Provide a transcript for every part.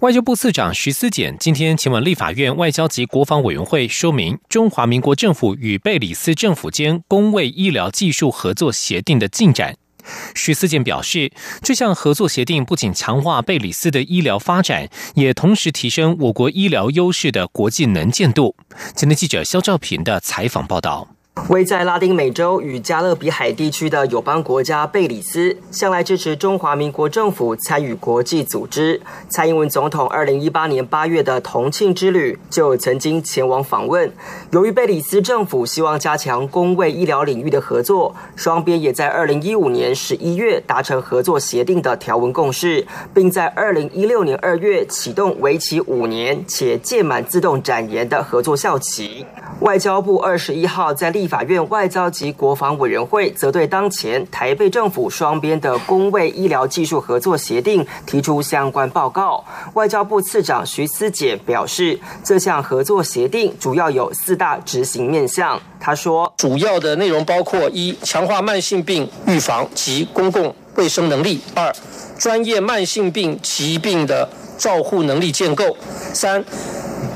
外交部次长徐思俭今天前往立法院外交及国防委员会说明中华民国政府与贝里斯政府间公卫医疗技术合作协定的进展。徐思俭表示，这项合作协定不仅强化贝里斯的医疗发展，也同时提升我国医疗优势的国际能见度。今天记者肖兆平的采访报道。位在拉丁美洲与加勒比海地区的友邦国家贝里斯，向来支持中华民国政府参与国际组织。蔡英文总统二零一八年八月的同庆之旅就曾经前往访问。由于贝里斯政府希望加强公卫医疗领域的合作，双边也在二零一五年十一月达成合作协定的条文共识，并在二零一六年二月启动为期五年且届满自动展延的合作校期。外交部二十一号在立法院外交及国防委员会则对当前台北政府双边的公卫医疗技术合作协定提出相关报告。外交部次长徐思俭表示，这项合作协定主要有四大执行面向。他说，主要的内容包括：一、强化慢性病预防及公共卫生能力；二、专业慢性病疾病的照护能力建构；三。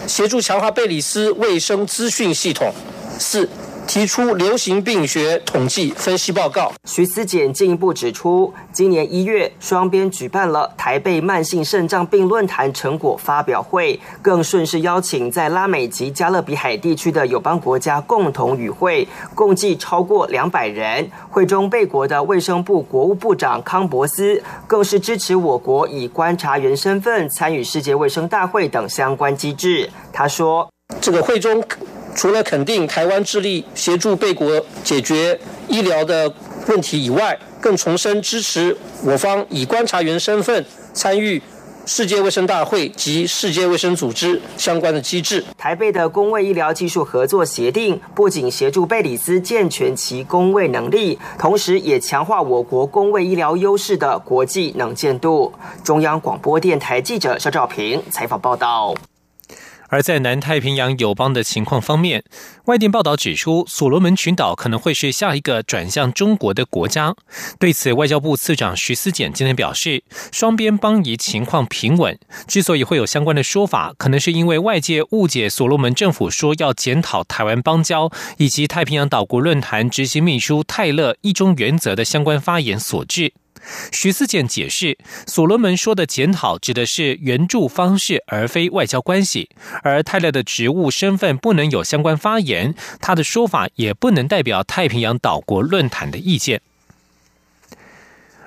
协助强化贝里斯卫生资讯系统。四。提出流行病学统计分析报告。徐思俭进一步指出，今年一月，双边举办了台北慢性肾脏病论坛成果发表会，更顺势邀请在拉美及加勒比海地区的友邦国家共同与会，共计超过两百人。会中，贝国的卫生部国务部长康博斯更是支持我国以观察员身份参与世界卫生大会等相关机制。他说：“这个会中。”除了肯定台湾致力协助贝国解决医疗的问题以外，更重申支持我方以观察员身份参与世界卫生大会及世界卫生组织相关的机制。台贝的公卫医疗技术合作协定不仅协助贝里斯健全其公卫能力，同时也强化我国公卫医疗优势的国际能见度。中央广播电台记者肖兆平采访报道。而在南太平洋友邦的情况方面，外电报道指出，所罗门群岛可能会是下一个转向中国的国家。对此，外交部次长徐思俭今天表示，双边邦谊情况平稳。之所以会有相关的说法，可能是因为外界误解所罗门政府说要检讨台湾邦交以及太平洋岛国论坛执行秘书泰勒一中原则的相关发言所致。徐思健解释，所罗门说的检讨指的是援助方式，而非外交关系。而泰勒的职务身份不能有相关发言，他的说法也不能代表太平洋岛国论坛的意见。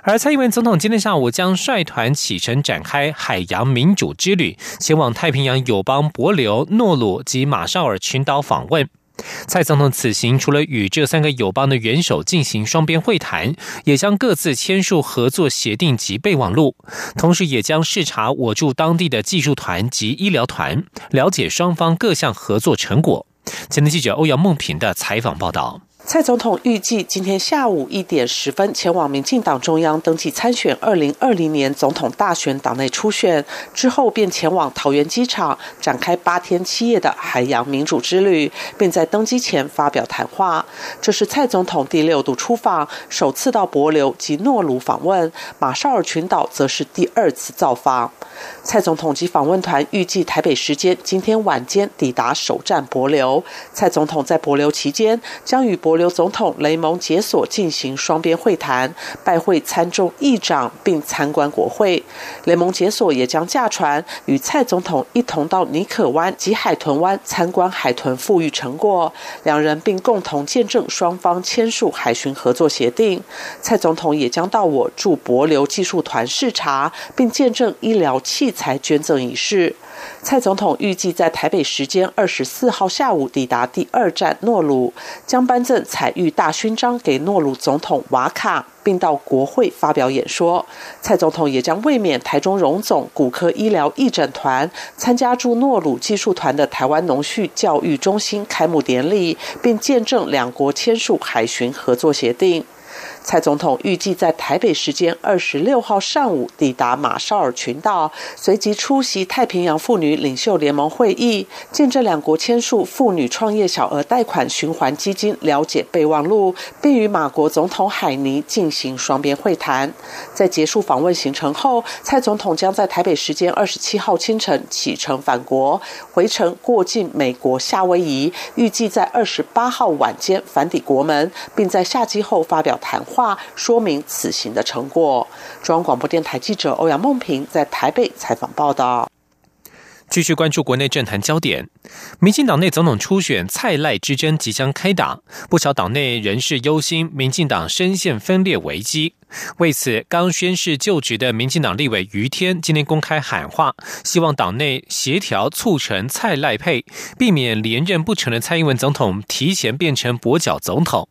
而蔡英文总统今天下午将率团启程展开海洋民主之旅，前往太平洋友邦帛琉、诺鲁及马绍尔群岛访问。蔡总统此行除了与这三个友邦的元首进行双边会谈，也将各自签署合作协定及备忘录，同时也将视察我驻当地的技术团及医疗团，了解双方各项合作成果。前天记者欧阳梦平的采访报道。蔡总统预计今天下午一点十分前往民进党中央登记参选二零二零年总统大选党内初选，之后便前往桃园机场展开八天七夜的海洋民主之旅，并在登机前发表谈话。这是蔡总统第六度出访，首次到帛琉及诺鲁访问，马绍尔群岛则是第二次造访。蔡总统及访问团预计台北时间今天晚间抵达首站帛琉。蔡总统在帛琉期间将与帛留总统雷蒙解锁进行双边会谈，拜会参众议长，并参观国会。雷蒙解锁也将驾船与蔡总统一同到尼可湾及海豚湾参观海豚富裕成果，两人并共同见证双方签署海巡合作协定。蔡总统也将到我驻博流技术团视察，并见证医疗器材捐赠仪式。蔡总统预计在台北时间二十四号下午抵达第二站诺鲁，将颁赠彩玉大勋章给诺鲁总统瓦卡。并到国会发表演说。蔡总统也将卫冕台中荣总骨科医疗义诊团参加驻诺鲁技术团的台湾农畜教育中心开幕典礼，并见证两国签署海巡合作协定。蔡总统预计在台北时间二十六号上午抵达马绍尔群岛，随即出席太平洋妇女领袖联盟会议，见证两国签署妇女创业小额贷款循环基金了解备忘录，并与马国总统海尼进行双边会谈。在结束访问行程后，蔡总统将在台北时间二十七号清晨启程返国，回程过境美国夏威夷，预计在二十八号晚间返抵国门，并在下机后发表谈话。话说明此行的成果。中央广播电台记者欧阳梦平在台北采访报道。继续关注国内政坛焦点，民进党内总统初选蔡赖之争即将开打，不少党内人士忧心民进党深陷分裂危机。为此，刚宣誓就职的民进党立委于天今天公开喊话，希望党内协调促成蔡赖配，避免连任不成的蔡英文总统提前变成跛脚总统。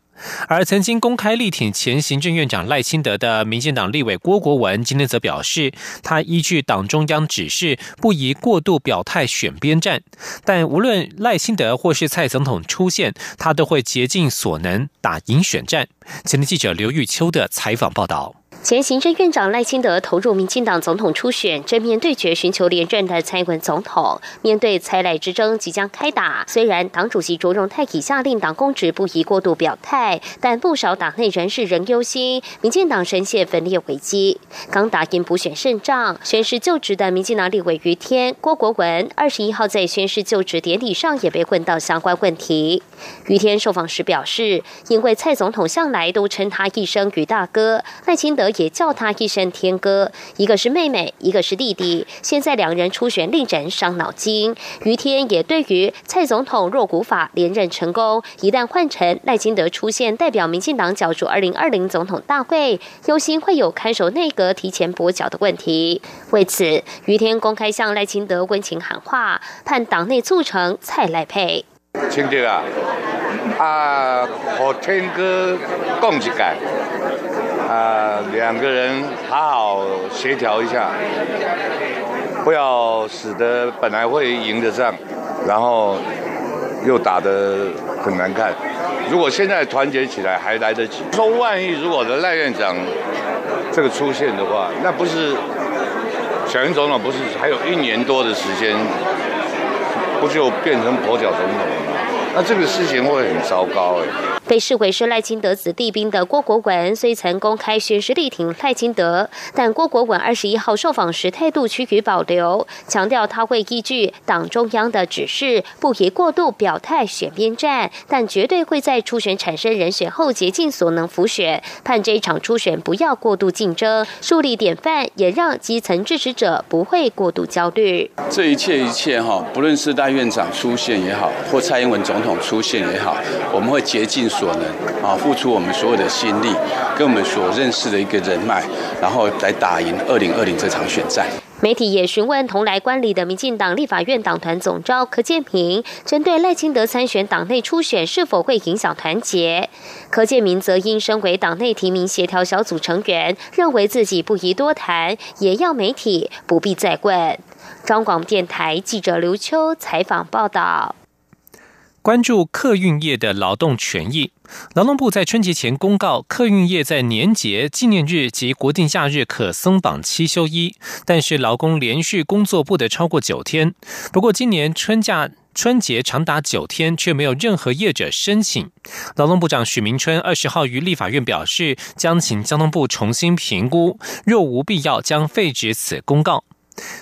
而曾经公开力挺前行政院长赖清德的民进党立委郭国文，今天则表示，他依据党中央指示，不宜过度表态选边站。但无论赖清德或是蔡总统出现，他都会竭尽所能打赢选战。前天记者刘玉秋的采访报道。前行政院长赖清德投入民进党总统初选，正面对决寻求连任的蔡英文总统。面对蔡赖之争即将开打，虽然党主席卓荣泰已下令党公职不宜过度表态，但不少党内人士仍忧心民进党深陷分裂危机。刚打赢补选胜仗，宣誓就职的民进党立委于天、郭国文，二十一号在宣誓就职典礼上也被问到相关问题。于天受访时表示，因为蔡总统向来都称他一声于大哥，赖清德。也叫他一声天哥，一个是妹妹，一个是弟弟。现在两人初选令人伤脑筋。于天也对于蔡总统若古法连任成功，一旦换成赖清德出现代表民进党角逐二零二零总统大会，忧心会有看守内阁提前跛脚的问题。为此，于天公开向赖清德温情喊话，盼党内促成蔡赖配。清德啊，啊，和天哥共一改。啊，两个人好好协调一下，不要使得本来会赢的仗，然后又打得很难看。如果现在团结起来还来得及。说万一如果的赖院长这个出现的话，那不是小英总统不是还有一年多的时间，不就变成跛脚总统了吗？那这个事情会很糟糕哎。被视为是赖清德子弟兵的郭国文，虽曾公开宣誓力挺赖清德，但郭国文二十一号受访时态度趋于保留，强调他会依据党中央的指示，不宜过度表态选边站，但绝对会在初选产生人选后竭尽所能辅选，盼这一场初选不要过度竞争，树立典范，也让基层支持者不会过度焦虑。这一切一切哈，不论是大院长出现也好，或蔡英文总统出现也好，我们会竭尽。所能啊，付出我们所有的心力，跟我们所认识的一个人脉，然后来打赢二零二零这场选战。媒体也询问同来观礼的民进党立法院党团总召柯建平，针对赖清德参选党内初选是否会影响团结？柯建明则因身为党内提名协调小组成员，认为自己不宜多谈，也要媒体不必再问。中广电台记者刘秋采访报道。关注客运业的劳动权益，劳动部在春节前公告，客运业在年节、纪念日及国定假日可松绑七休一，但是劳工连续工作不得超过九天。不过，今年春假春节长达九天，却没有任何业者申请。劳动部长许明春二十号于立法院表示，将请交通部重新评估，若无必要，将废止此公告。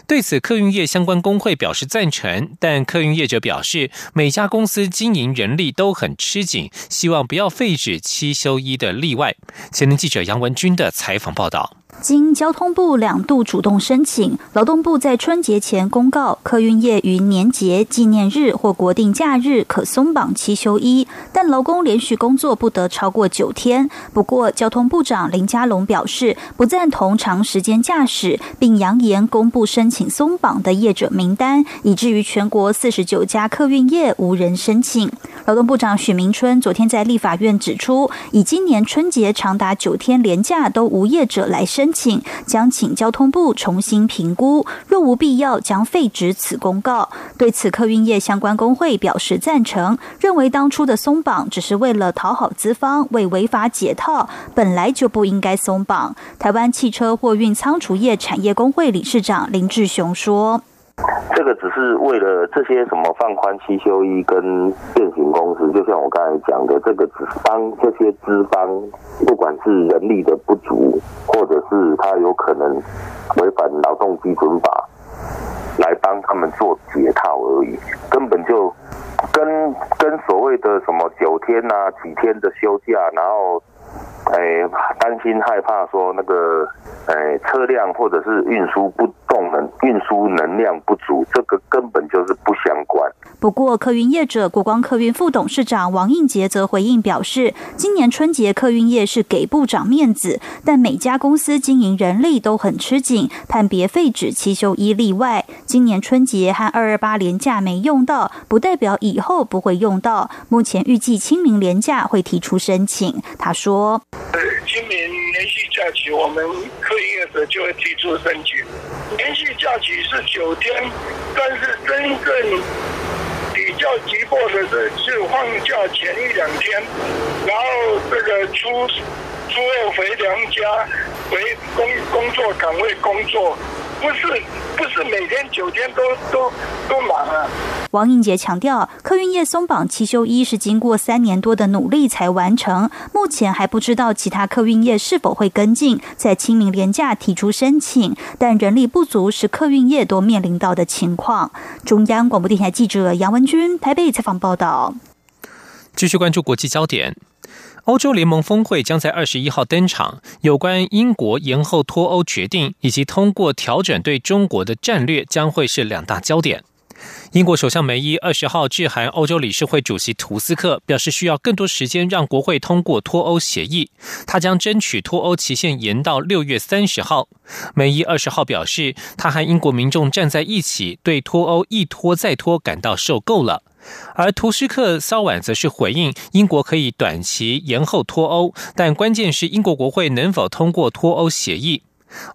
对此，客运业相关工会表示赞成，但客运业者表示，每家公司经营人力都很吃紧，希望不要废止七休一的例外。前天记者杨文军的采访报道。经交通部两度主动申请，劳动部在春节前公告，客运业于年节、纪念日或国定假日可松绑七休一，但劳工连续工作不得超过九天。不过，交通部长林佳龙表示不赞同长时间驾驶，并扬言公布申请松绑的业者名单，以至于全国四十九家客运业无人申请。劳动部长许明春昨天在立法院指出，以今年春节长达九天连假都无业者来申。请将请交通部重新评估，若无必要将废止此公告。对此，客运业相关工会表示赞成，认为当初的松绑只是为了讨好资方，为违法解套，本来就不应该松绑。台湾汽车货运仓储业产业工会理事长林志雄说。这个只是为了这些什么放宽七休一跟变形公司，就像我刚才讲的，这个只是帮这些资方，不管是人力的不足，或者是他有可能违反劳动基准法，来帮他们做解套而已，根本就跟跟所谓的什么九天呐、几天的休假，然后。哎，担心害怕说那个，哎，车辆或者是运输不动能，运输能量不足，这个根本就是不相关。不过，客运业者国光客运副董事长王应杰则回应表示，今年春节客运业是给部长面子，但每家公司经营人力都很吃紧，判别废止七休一例外。今年春节和二二八连假没用到，不代表以后不会用到。目前预计清明连假会提出申请。他说。呃，今年连续假期，我们客运业者就会提出申请。连续假期是九天，但是真正比较急迫的是，是放假前一两天，然后这个初初二回娘家，回工工作岗位工作。不是不是每天九天都都都忙啊！王应杰强调，客运业松绑七休一是经过三年多的努力才完成，目前还不知道其他客运业是否会跟进，在清明廉假提出申请，但人力不足是客运业都面临到的情况。中央广播电台记者杨文君台北采访报道。继续关注国际焦点。欧洲联盟峰会将在二十一号登场，有关英国延后脱欧决定以及通过调整对中国的战略将会是两大焦点。英国首相梅伊二十号致函欧洲理事会主席图斯克，表示需要更多时间让国会通过脱欧协议，他将争取脱欧期限延到六月三十号。梅伊二十号表示，他和英国民众站在一起，对脱欧一拖再拖感到受够了。而图斯克稍晚则是回应，英国可以短期延后脱欧，但关键是英国国会能否通过脱欧协议。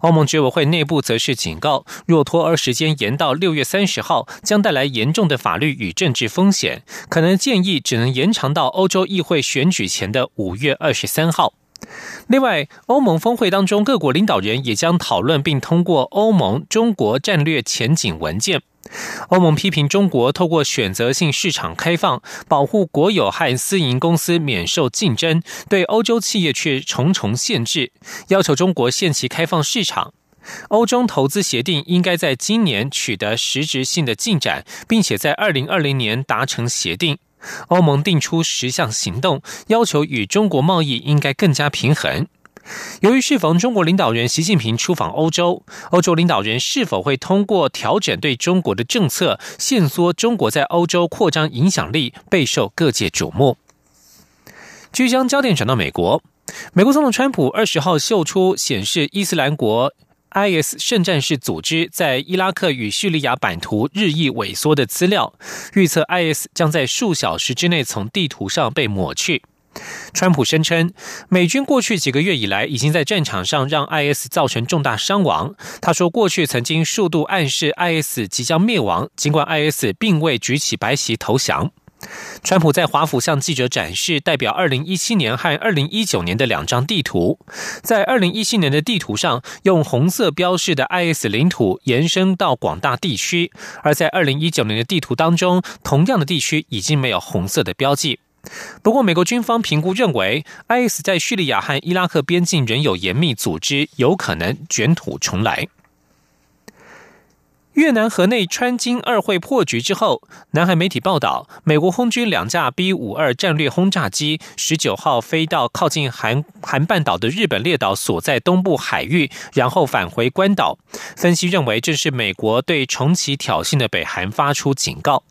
欧盟执委会内部则是警告，若脱欧时间延到六月三十号，将带来严重的法律与政治风险，可能建议只能延长到欧洲议会选举前的五月二十三号。另外，欧盟峰会当中，各国领导人也将讨论并通过欧盟中国战略前景文件。欧盟批评中国透过选择性市场开放，保护国有和私营公司免受竞争，对欧洲企业却重重限制，要求中国限期开放市场。欧中投资协定应该在今年取得实质性的进展，并且在二零二零年达成协定。欧盟定出十项行动，要求与中国贸易应该更加平衡。由于适逢中国领导人习近平出访欧洲，欧洲领导人是否会通过调整对中国的政策，限缩中国在欧洲扩张影响力，备受各界瞩目。据将焦点转到美国，美国总统川普二十号秀出显示伊斯兰国 IS 圣战士组织在伊拉克与叙利亚版图日益萎缩的资料，预测 IS 将在数小时之内从地图上被抹去。川普声称，美军过去几个月以来已经在战场上让 IS 造成重大伤亡。他说，过去曾经数度暗示 IS 即将灭亡，尽管 IS 并未举起白旗投降。川普在华府向记者展示代表2017年和2019年的两张地图，在2017年的地图上，用红色标示的 IS 领土延伸到广大地区；而在2019年的地图当中，同样的地区已经没有红色的标记。不过，美国军方评估认为，IS 在叙利亚和伊拉克边境仍有严密组织，有可能卷土重来。越南河内川金二会破局之后，南韩媒体报道，美国空军两架 B 五二战略轰炸机十九号飞到靠近韩韩半岛的日本列岛所在东部海域，然后返回关岛。分析认为，这是美国对重启挑衅的北韩发出警告。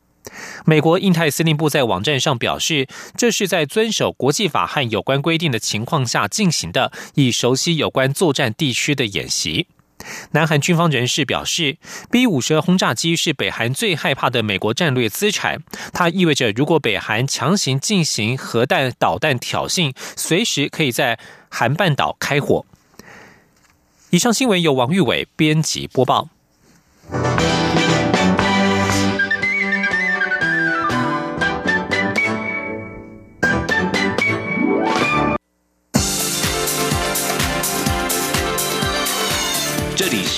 美国印太司令部在网站上表示，这是在遵守国际法和有关规定的情况下进行的，以熟悉有关作战地区的演习。南韩军方人士表示，B 五十轰炸机是北韩最害怕的美国战略资产。它意味着，如果北韩强行进行核弹导弹挑衅，随时可以在韩半岛开火。以上新闻由王玉伟编辑播报。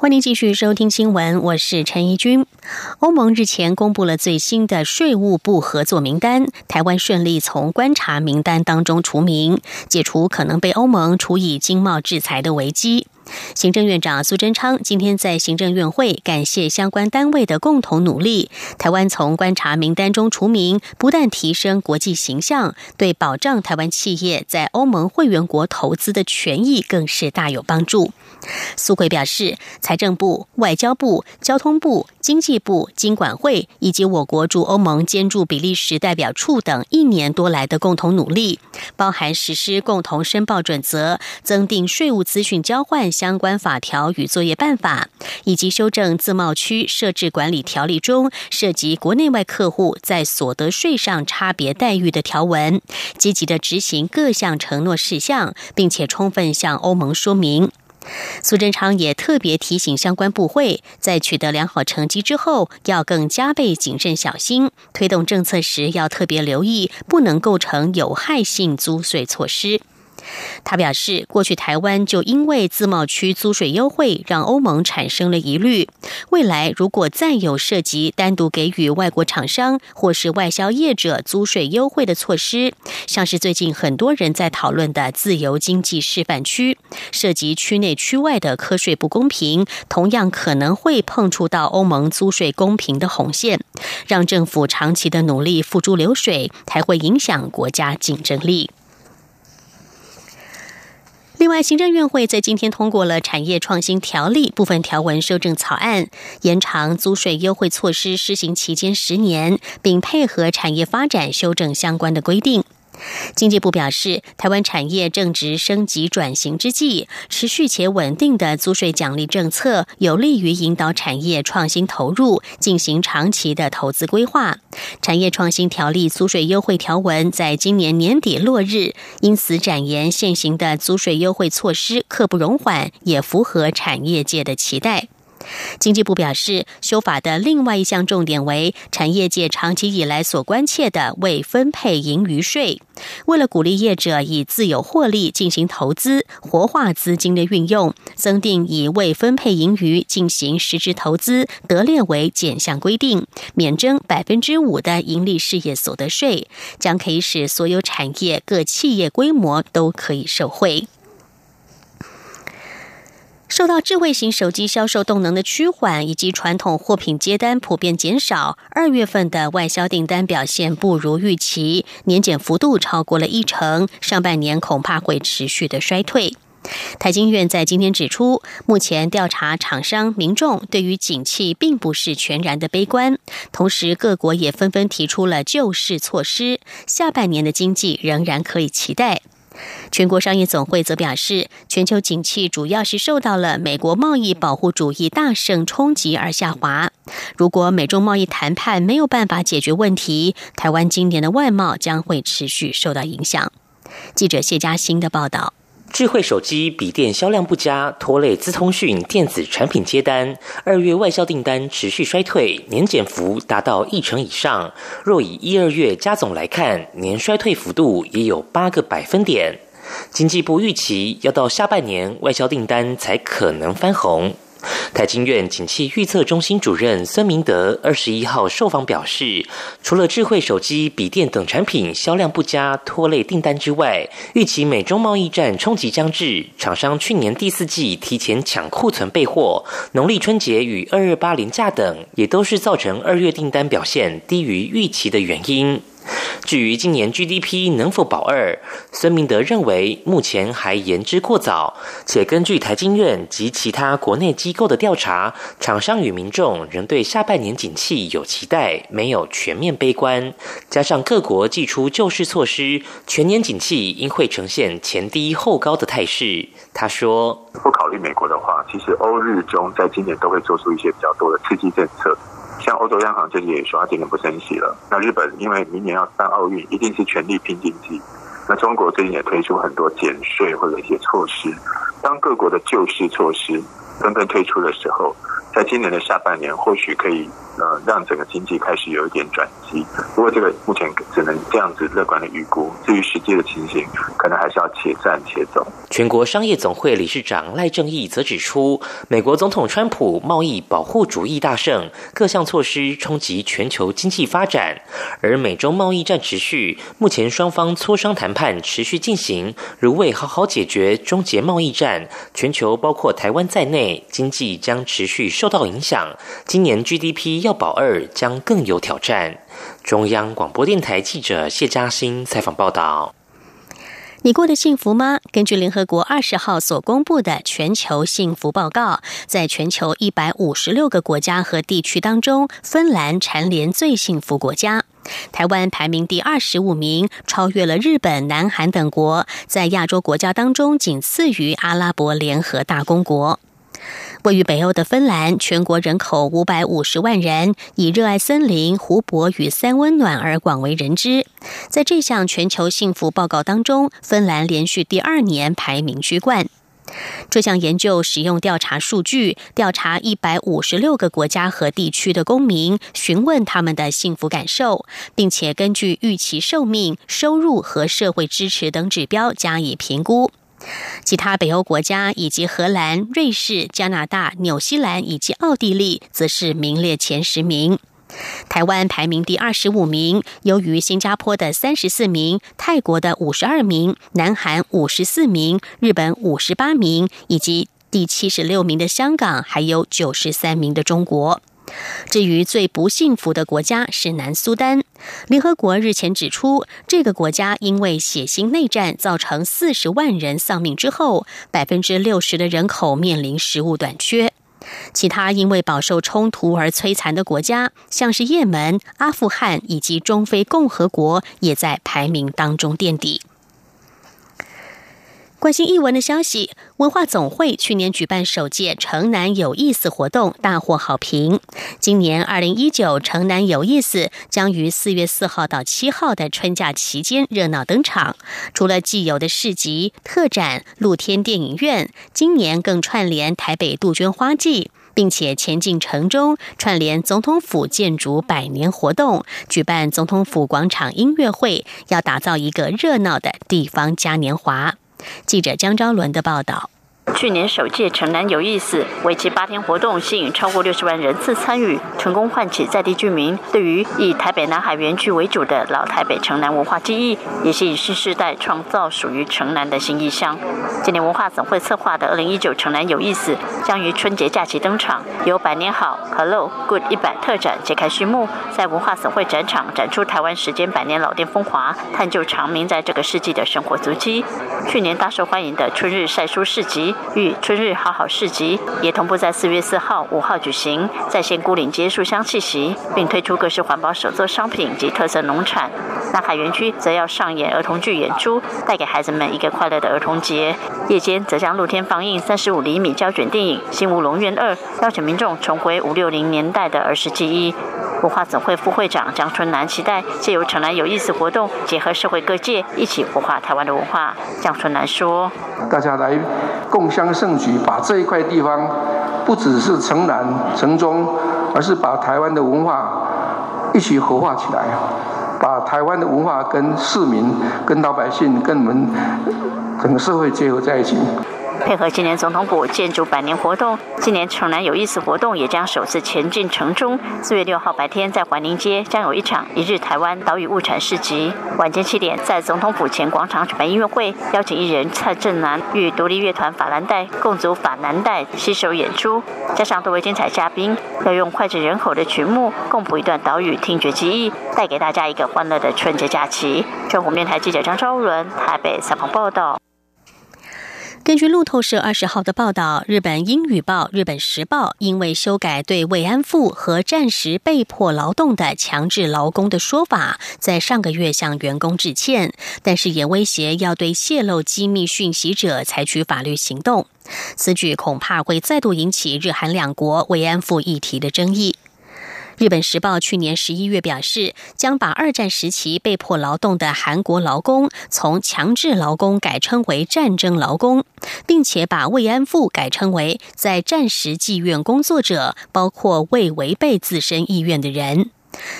欢迎继续收听新闻，我是陈怡君。欧盟日前公布了最新的税务部合作名单，台湾顺利从观察名单当中除名，解除可能被欧盟处以经贸制裁的危机。行政院长苏贞昌今天在行政院会感谢相关单位的共同努力。台湾从观察名单中除名，不但提升国际形象，对保障台湾企业在欧盟会员国投资的权益更是大有帮助。苏奎表示，财政部、外交部、交通部、经济部、经管会以及我国驻欧盟兼驻比利时代表处等一年多来的共同努力，包含实施共同申报准则、增订税务资讯交换相关法条与作业办法，以及修正自贸区设置管理条例中涉及国内外客户在所得税上差别待遇的条文，积极的执行各项承诺事项，并且充分向欧盟说明。苏贞昌也特别提醒相关部会，在取得良好成绩之后，要更加倍谨慎小心，推动政策时要特别留意，不能构成有害性租税措施。他表示，过去台湾就因为自贸区租税优惠，让欧盟产生了疑虑。未来如果再有涉及单独给予外国厂商或是外销业者租税优惠的措施，像是最近很多人在讨论的自由经济示范区，涉及区内区外的课税不公平，同样可能会碰触到欧盟租税公平的红线，让政府长期的努力付诸流水，才会影响国家竞争力。另外，行政院会在今天通过了产业创新条例部分条文修正草案，延长租税优惠措施施行期间十年，并配合产业发展修正相关的规定。经济部表示，台湾产业正值升级转型之际，持续且稳定的租税奖励政策有利于引导产业创新投入，进行长期的投资规划。产业创新条例租税优惠条文在今年年底落日，因此展延现行的租税优惠措施刻不容缓，也符合产业界的期待。经济部表示，修法的另外一项重点为产业界长期以来所关切的未分配盈余税。为了鼓励业者以自有获利进行投资，活化资金的运用，增订以未分配盈余进行实质投资得列为减项规定，免征百分之五的盈利事业所得税，将可以使所有产业各企业规模都可以受惠。受到智慧型手机销售动能的趋缓，以及传统货品接单普遍减少，二月份的外销订单表现不如预期，年减幅度超过了一成，上半年恐怕会持续的衰退。台经院在今天指出，目前调查厂商民众对于景气并不是全然的悲观，同时各国也纷纷提出了救市措施，下半年的经济仍然可以期待。全国商业总会则表示，全球景气主要是受到了美国贸易保护主义大胜冲击而下滑。如果美中贸易谈判没有办法解决问题，台湾今年的外贸将会持续受到影响。记者谢嘉欣的报道：智慧手机、笔电销量不佳，拖累资通讯电子产品接单。二月外销订单持续衰退，年减幅达到一成以上。若以一二月加总来看，年衰退幅度也有八个百分点。经济部预期要到下半年外销订单才可能翻红。台经院景气预测中心主任孙明德二十一号受访表示，除了智慧手机、笔电等产品销量不佳拖累订单之外，预期美中贸易战冲击将至，厂商去年第四季提前抢库存备货，农历春节与二二八零假等，也都是造成二月订单表现低于预期的原因。至于今年 GDP 能否保二，孙明德认为目前还言之过早，且根据台经院及其他国内机构的调查，厂商与民众仍对下半年景气有期待，没有全面悲观。加上各国祭出救市措施，全年景气应会呈现前低后高的态势。他说：“不考虑美国的话，其实欧日中在今年都会做出一些比较多的刺激政策。”像欧洲央行最近也说，它今年不升息了。那日本因为明年要办奥运，一定是全力拼经济。那中国最近也推出很多减税或者一些措施。当各国的救市措施纷纷推出的时候，在今年的下半年，或许可以。呃，让整个经济开始有一点转机。不过，这个目前只能这样子乐观的预估。至于实际的情形，可能还是要且战且走。全国商业总会理事长赖正义则指出，美国总统川普贸易保护主义大胜，各项措施冲击全球经济发展。而美中贸易战持续，目前双方磋商谈判持续进行，如未好好解决终结贸易战，全球包括台湾在内，经济将持续受到影响。今年 GDP。要保二将更有挑战。中央广播电台记者谢嘉欣采访报道：你过得幸福吗？根据联合国二十号所公布的全球幸福报告，在全球一百五十六个国家和地区当中，芬兰蝉联最幸福国家，台湾排名第二十五名，超越了日本、南韩等国，在亚洲国家当中仅次于阿拉伯联合大公国。位于北欧的芬兰，全国人口五百五十万人，以热爱森林、湖泊与三温暖而广为人知。在这项全球幸福报告当中，芬兰连续第二年排名居冠。这项研究使用调查数据，调查一百五十六个国家和地区的公民，询问他们的幸福感受，并且根据预期寿命、收入和社会支持等指标加以评估。其他北欧国家以及荷兰、瑞士、加拿大、纽西兰以及奥地利，则是名列前十名。台湾排名第二十五名，优于新加坡的三十四名、泰国的五十二名、南韩五十四名、日本五十八名，以及第七十六名的香港，还有九十三名的中国。至于最不幸福的国家是南苏丹，联合国日前指出，这个国家因为血腥内战造成四十万人丧命之后，百分之六十的人口面临食物短缺。其他因为饱受冲突而摧残的国家，像是也门、阿富汗以及中非共和国，也在排名当中垫底。关心译文的消息，文化总会去年举办首届城南有意思活动，大获好评。今年二零一九城南有意思将于四月四号到七号的春假期间热闹登场。除了既有的市集、特展、露天电影院，今年更串联台北杜鹃花季，并且前进城中串联总统府建筑百年活动，举办总统府广场音乐会，要打造一个热闹的地方嘉年华。记者江昭伦的报道。去年首届城南有意思为期八天活动，吸引超过六十万人次参与，成功唤起在地居民对于以台北南海园区为主的老台北城南文化记忆，也是以新时代创造属于城南的新意象。今年文化总会策划的二零一九城南有意思将于春节假期登场，由百年好、Hello Good 一百特展揭开序幕，在文化总会展场展出台湾时间百年老店风华，探究长明在这个世纪的生活足迹。去年大受欢迎的春日晒书市集。与春日好好市集也同步在四月四号、五号举行，在线孤岭街树香气息，并推出各式环保手作商品及特色农产。南海园区则要上演儿童剧演出，带给孩子们一个快乐的儿童节。夜间则将露天放映三十五厘米胶卷电影《新吴龙院二》，邀请民众重回五六零年代的儿时记忆。文化总会副会长江春南期待借由城南有意思活动，结合社会各界一起活化台湾的文化。江春南说：“大家来共襄盛举，把这一块地方不只是城南城中，而是把台湾的文化一起活化起来，把台湾的文化跟市民、跟老百姓、跟我们整个社会结合在一起。”配合今年总统府建筑百年活动，今年城南有意思活动也将首次前进城中。四月六号白天在环宁街将有一场一日台湾岛屿物产市集，晚间七点在总统府前广场举办音乐会，邀请艺人蔡振南与独立乐团法兰黛共组法兰黛携手演出，加上多位精彩嘉宾，要用脍炙人口的曲目共谱一段岛屿听觉记忆，带给大家一个欢乐的春节假期。中国电台记者张昭伦台北采访报道。根据路透社二十号的报道，日本英语报《日本时报》因为修改对慰安妇和暂时被迫劳动的强制劳工的说法，在上个月向员工致歉，但是也威胁要对泄露机密讯息者采取法律行动。此举恐怕会再度引起日韩两国慰安妇议题的争议。日本时报去年十一月表示，将把二战时期被迫劳动的韩国劳工从强制劳工改称为战争劳工，并且把慰安妇改称为在战时妓院工作者，包括未违背自身意愿的人。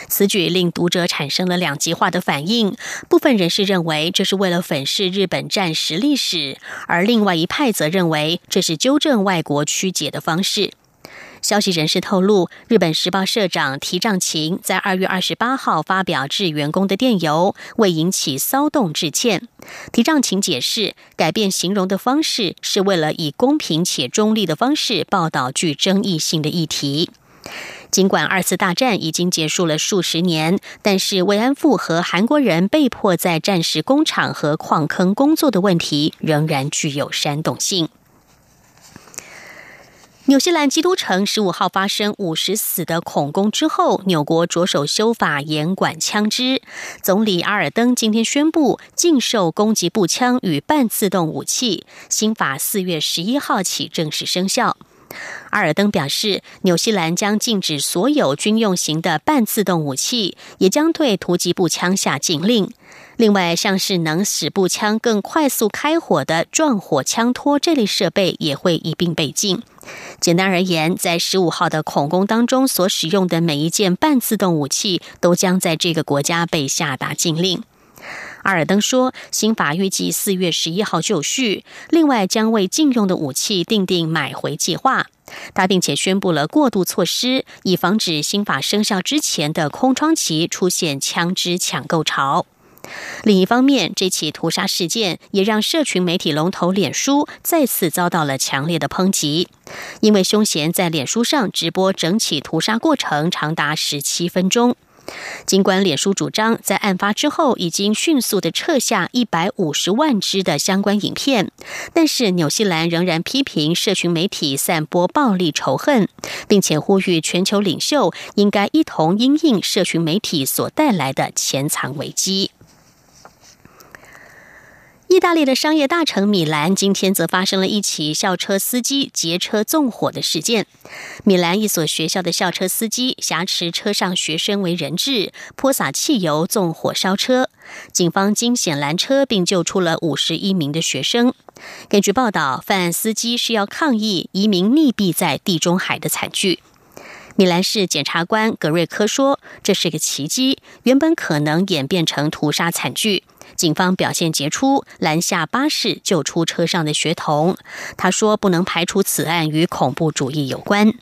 此举令读者产生了两极化的反应，部分人士认为这是为了粉饰日本战时历史，而另外一派则认为这是纠正外国曲解的方式。消息人士透露，日本时报社长提丈晴在二月二十八号发表致员工的电邮，为引起骚动致歉。提丈晴解释，改变形容的方式是为了以公平且中立的方式报道具争议性的议题。尽管二次大战已经结束了数十年，但是慰安妇和韩国人被迫在战时工厂和矿坑工作的问题仍然具有煽动性。纽西兰基督城十五号发生五十死的恐攻之后，纽国着手修法严管枪支。总理阿尔登今天宣布禁售攻击步枪与半自动武器，新法四月十一号起正式生效。阿尔登表示，纽西兰将禁止所有军用型的半自动武器，也将对突击步枪下禁令。另外，像是能使步枪更快速开火的撞火枪托这类设备也会一并被禁。简单而言，在十五号的恐攻当中所使用的每一件半自动武器，都将在这个国家被下达禁令。阿尔登说，新法预计四月十一号就绪，另外将为禁用的武器订定买回计划。他并且宣布了过渡措施，以防止新法生效之前的空窗期出现枪支抢购潮。另一方面，这起屠杀事件也让社群媒体龙头脸书再次遭到了强烈的抨击，因为凶嫌在脸书上直播整起屠杀过程长达十七分钟。尽管脸书主张在案发之后已经迅速的撤下一百五十万支的相关影片，但是纽西兰仍然批评社群媒体散播暴力仇恨，并且呼吁全球领袖应该一同因应社群媒体所带来的潜藏危机。意大利的商业大城米兰今天则发生了一起校车司机劫车纵火的事件。米兰一所学校的校车司机挟持车上学生为人质，泼洒汽油纵火烧车。警方惊险拦车，并救出了五十一名的学生。根据报道，犯案司机是要抗议移民溺毙在地中海的惨剧。米兰市检察官格瑞科说：“这是个奇迹，原本可能演变成屠杀惨剧。”警方表现杰出，拦下巴士，救出车上的学童。他说：“不能排除此案与恐怖主义有关。”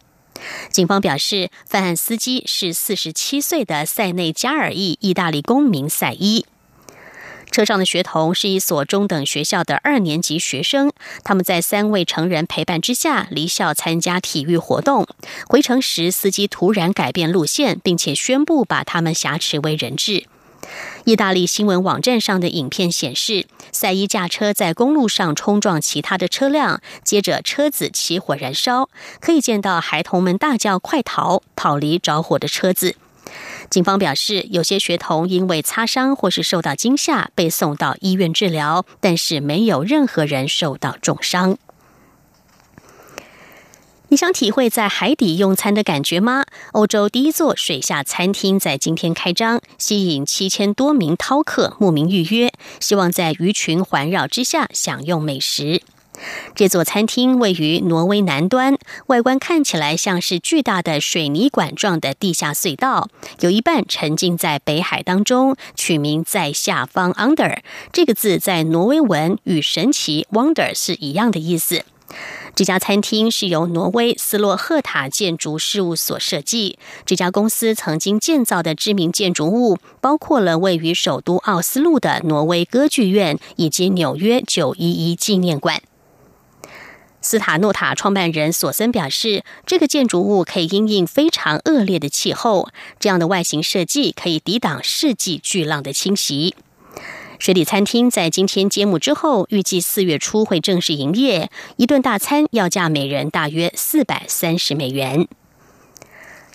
警方表示，犯案司机是四十七岁的塞内加尔裔意大利公民塞伊。车上的学童是一所中等学校的二年级学生，他们在三位成人陪伴之下离校参加体育活动。回程时，司机突然改变路线，并且宣布把他们挟持为人质。意大利新闻网站上的影片显示，赛伊驾车在公路上冲撞其他的车辆，接着车子起火燃烧，可以见到孩童们大叫“快逃”，跑离着火的车子。警方表示，有些学童因为擦伤或是受到惊吓被送到医院治疗，但是没有任何人受到重伤。你想体会在海底用餐的感觉吗？欧洲第一座水下餐厅在今天开张，吸引七千多名饕客慕名预约，希望在鱼群环绕之下享用美食。这座餐厅位于挪威南端，外观看起来像是巨大的水泥管状的地下隧道，有一半沉浸在北海当中，取名在下方 （under）。这个字在挪威文与神奇 （wonder） 是一样的意思。这家餐厅是由挪威斯洛赫塔建筑事务所设计。这家公司曾经建造的知名建筑物包括了位于首都奥斯陆的挪威歌剧院以及纽约九一一纪念馆。斯塔诺塔创办人索森表示，这个建筑物可以因应非常恶劣的气候，这样的外形设计可以抵挡世纪巨浪的侵袭。水底餐厅在今天揭幕之后，预计四月初会正式营业。一顿大餐要价每人大约四百三十美元。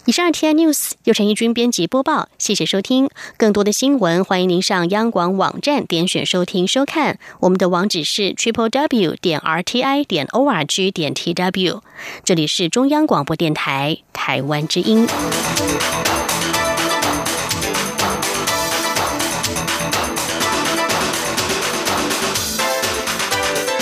以上 T I News 由陈义军编辑播报，谢谢收听。更多的新闻，欢迎您上央广网站点选收听收看。我们的网址是 triple w 点 r t i 点 o r g 点 t w。这里是中央广播电台台湾之音。